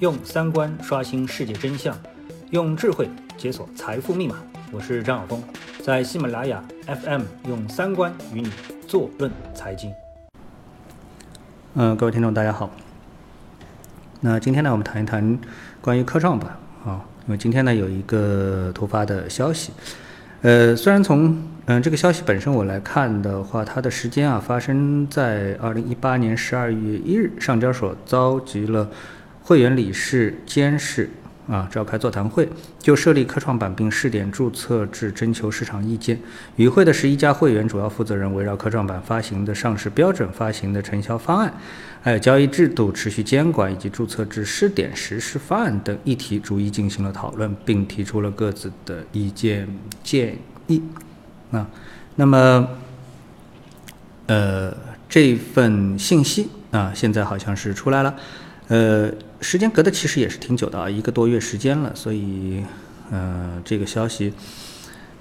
用三观刷新世界真相，用智慧解锁财富密码。我是张晓峰，在喜马拉雅 FM 用三观与你坐论财经。嗯，各位听众，大家好。那今天呢，我们谈一谈关于科创板啊，因为今天呢有一个突发的消息。呃，虽然从嗯这个消息本身我来看的话，它的时间啊发生在二零一八年十二月一日，上交所召集了会员理事监事啊召开座谈会，就设立科创板并试点注册制征求市场意见。与会的十一家会员主要负责人围绕科创板发行的上市标准、发行的承销方案。还有交易制度、持续监管以及注册制试点实施方案等议题，逐一进行了讨论，并提出了各自的意见建议。啊，那么，呃，这份信息啊，现在好像是出来了。呃，时间隔的其实也是挺久的啊，一个多月时间了。所以，呃，这个消息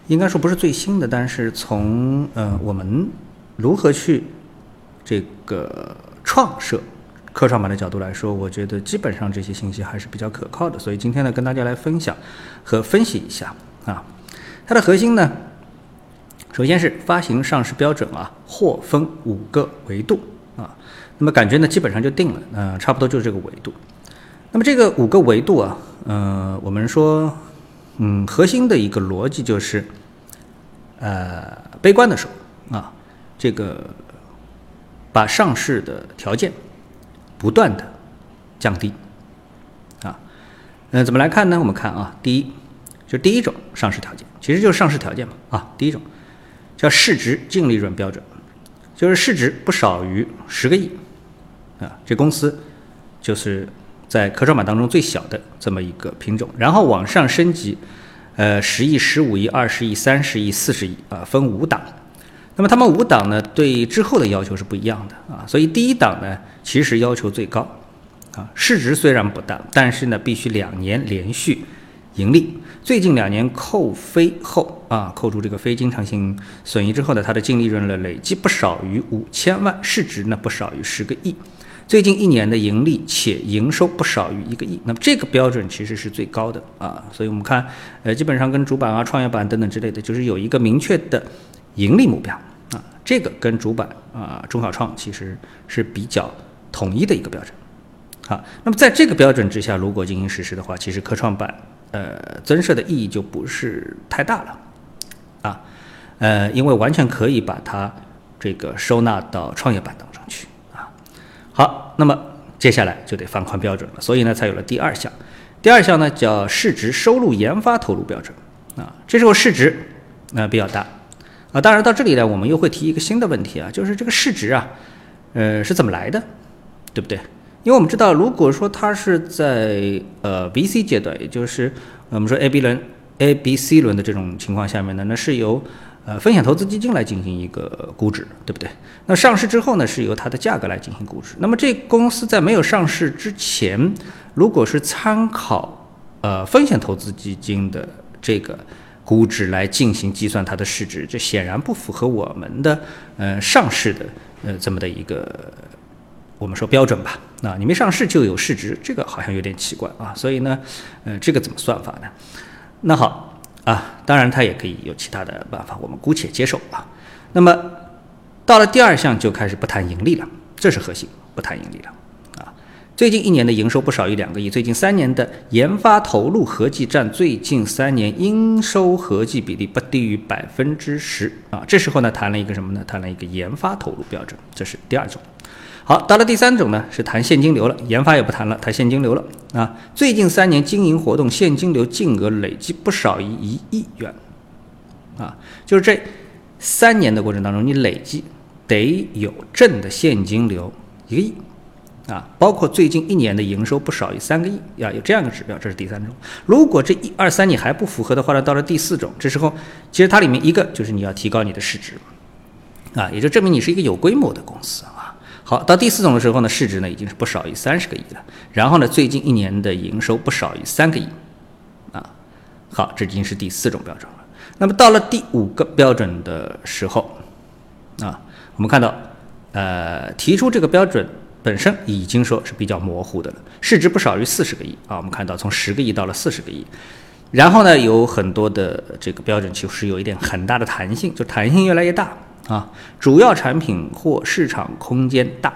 应该说不是最新的，但是从呃我们如何去这个。创设科创板的角度来说，我觉得基本上这些信息还是比较可靠的，所以今天呢，跟大家来分享和分析一下啊。它的核心呢，首先是发行上市标准啊，或分五个维度啊。那么感觉呢，基本上就定了，呃，差不多就是这个维度。那么这个五个维度啊，呃，我们说，嗯，核心的一个逻辑就是，呃，悲观的说啊，这个。把上市的条件不断的降低，啊，嗯，怎么来看呢？我们看啊，第一，就第一种上市条件，其实就是上市条件嘛，啊，第一种叫市值净利润标准，就是市值不少于十个亿，啊，这公司就是在科创板当中最小的这么一个品种，然后往上升级，呃，十亿、十五亿、二十亿、三十亿、四十亿，啊，分五档。那么他们五档呢，对之后的要求是不一样的啊，所以第一档呢，其实要求最高，啊，市值虽然不大，但是呢，必须两年连续盈利，最近两年扣非后啊，扣除这个非经常性损益之后呢，它的净利润呢累计不少于五千万，市值呢不少于十个亿，最近一年的盈利且营收不少于一个亿，那么这个标准其实是最高的啊，所以我们看，呃，基本上跟主板啊、创业板等等之类的，就是有一个明确的。盈利目标啊，这个跟主板啊、中小创其实是比较统一的一个标准。好，那么在这个标准之下，如果进行实施的话，其实科创板呃增设的意义就不是太大了啊，呃，因为完全可以把它这个收纳到创业板当中去啊。好，那么接下来就得放宽标准了，所以呢，才有了第二项。第二项呢叫市值收入研发投入标准啊，这时候市值那比较大。啊，当然到这里呢，我们又会提一个新的问题啊，就是这个市值啊，呃，是怎么来的，对不对？因为我们知道，如果说它是在呃 VC 阶段，也就是我们说 A、B 轮、A、B、C 轮的这种情况下面呢，那是由呃风险投资基金来进行一个估值，对不对？那上市之后呢，是由它的价格来进行估值。那么这公司在没有上市之前，如果是参考呃风险投资基金的这个。估值来进行计算它的市值，这显然不符合我们的呃上市的呃这么的一个我们说标准吧？啊，你没上市就有市值，这个好像有点奇怪啊。所以呢，呃，这个怎么算法呢？那好啊，当然它也可以有其他的办法，我们姑且接受啊。那么到了第二项就开始不谈盈利了，这是核心，不谈盈利了啊。最近一年的营收不少于两个亿，最近三年的研发投入合计占最近三年应收合计比例不低于百分之十啊。这时候呢，谈了一个什么呢？谈了一个研发投入标准，这是第二种。好，到了第三种呢，是谈现金流了，研发也不谈了，谈现金流了啊。最近三年经营活动现金流净额累计不少于一亿元啊，就是这三年的过程当中，你累计得有正的现金流一个亿。啊，包括最近一年的营收不少于三个亿，啊，有这样一个指标，这是第三种。如果这一二三你还不符合的话呢，到了第四种，这时候其实它里面一个就是你要提高你的市值，啊，也就证明你是一个有规模的公司啊。好，到第四种的时候呢，市值呢已经是不少于三十个亿了，然后呢，最近一年的营收不少于三个亿，啊，好，这已经是第四种标准了。那么到了第五个标准的时候，啊，我们看到，呃，提出这个标准。本身已经说是比较模糊的了，市值不少于四十个亿啊。我们看到从十个亿到了四十个亿，然后呢，有很多的这个标准其实有一点很大的弹性，就弹性越来越大啊。主要产品或市场空间大，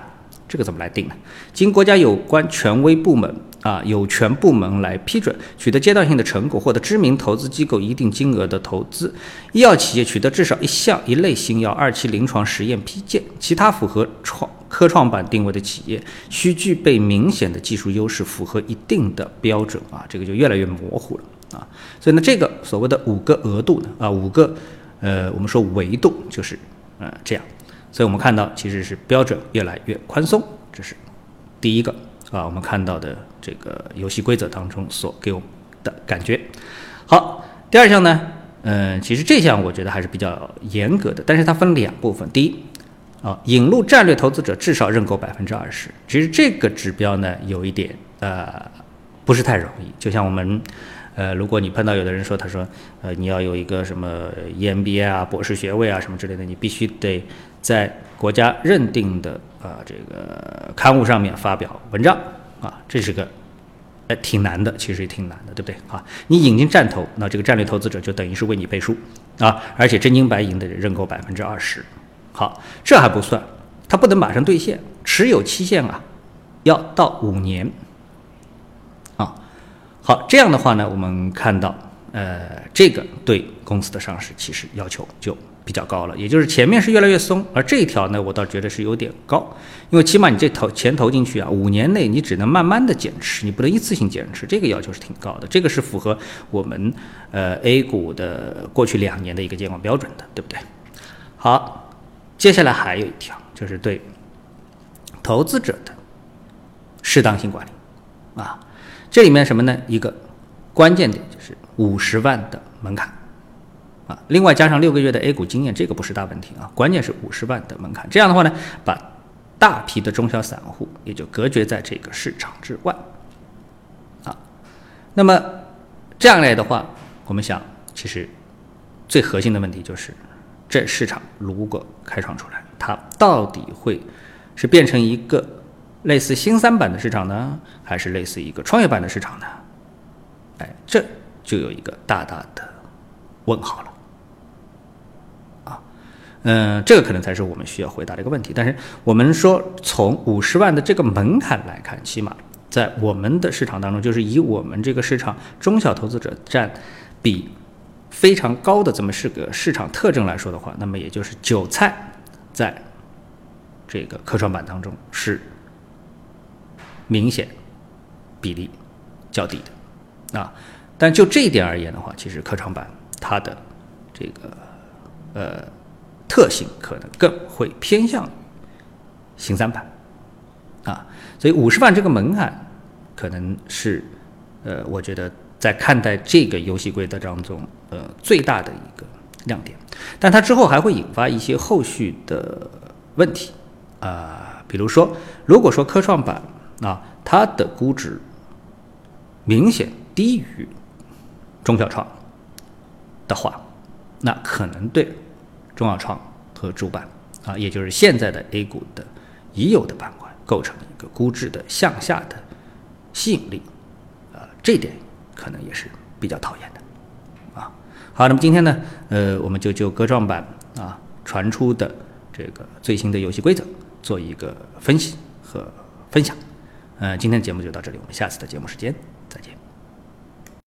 这个怎么来定呢？经国家有关权威部门。啊，有权部门来批准取得阶段性的成果，获得知名投资机构一定金额的投资。医药企业取得至少一项一类新药二期临床实验批件，其他符合创科创板定位的企业需具备明显的技术优势，符合一定的标准啊，这个就越来越模糊了啊。所以呢，这个所谓的五个额度呢，啊，五个呃，我们说维度就是呃这样。所以我们看到其实是标准越来越宽松，这是第一个。啊，我们看到的这个游戏规则当中所给我们的感觉。好，第二项呢，嗯，其实这项我觉得还是比较严格的，但是它分两部分。第一，啊，引入战略投资者至少认购百分之二十。其实这个指标呢，有一点呃，不是太容易。就像我们，呃，如果你碰到有的人说，他说，呃，你要有一个什么 EMBA 啊、博士学位啊什么之类的，你必须得在国家认定的。啊，这个刊物上面发表文章啊，这是个，哎，挺难的，其实也挺难的，对不对啊？你引进战投，那这个战略投资者就等于是为你背书啊，而且真金白银的认购百分之二十。好，这还不算，它不能马上兑现，持有期限啊，要到五年。好，这样的话呢，我们看到，呃，这个对公司的上市其实要求就。比较高了，也就是前面是越来越松，而这一条呢，我倒觉得是有点高，因为起码你这投钱投进去啊，五年内你只能慢慢的减持，你不能一次性减持，这个要求是挺高的，这个是符合我们呃 A 股的过去两年的一个监管标准的，对不对？好，接下来还有一条就是对投资者的适当性管理啊，这里面什么呢？一个关键点就是五十万的门槛啊。另外加上六个月的 A 股经验，这个不是大问题啊。关键是五十万的门槛，这样的话呢，把大批的中小散户也就隔绝在这个市场之外啊。那么这样来的话，我们想，其实最核心的问题就是，这市场如果开创出来，它到底会是变成一个类似新三板的市场呢，还是类似一个创业板的市场呢？哎，这就有一个大大的问号了。啊嗯，这个可能才是我们需要回答的一个问题。但是我们说，从五十万的这个门槛来看，起码在我们的市场当中，就是以我们这个市场中小投资者占比非常高的这么是个市场特征来说的话，那么也就是韭菜在这个科创板当中是明显比例较低的啊。但就这一点而言的话，其实科创板它的这个呃。特性可能更会偏向于新三板，啊，所以五十万这个门槛可能是，呃，我觉得在看待这个游戏规则当中，呃，最大的一个亮点。但它之后还会引发一些后续的问题，啊，比如说，如果说科创板啊，它的估值明显低于中小创的话，那可能对。中小创和主板啊，也就是现在的 A 股的已有的板块，构成一个估值的向下的吸引力，啊，这点可能也是比较讨厌的，啊，好，那么今天呢，呃，我们就就科创板啊传出的这个最新的游戏规则做一个分析和分享，呃，今天的节目就到这里，我们下次的节目时间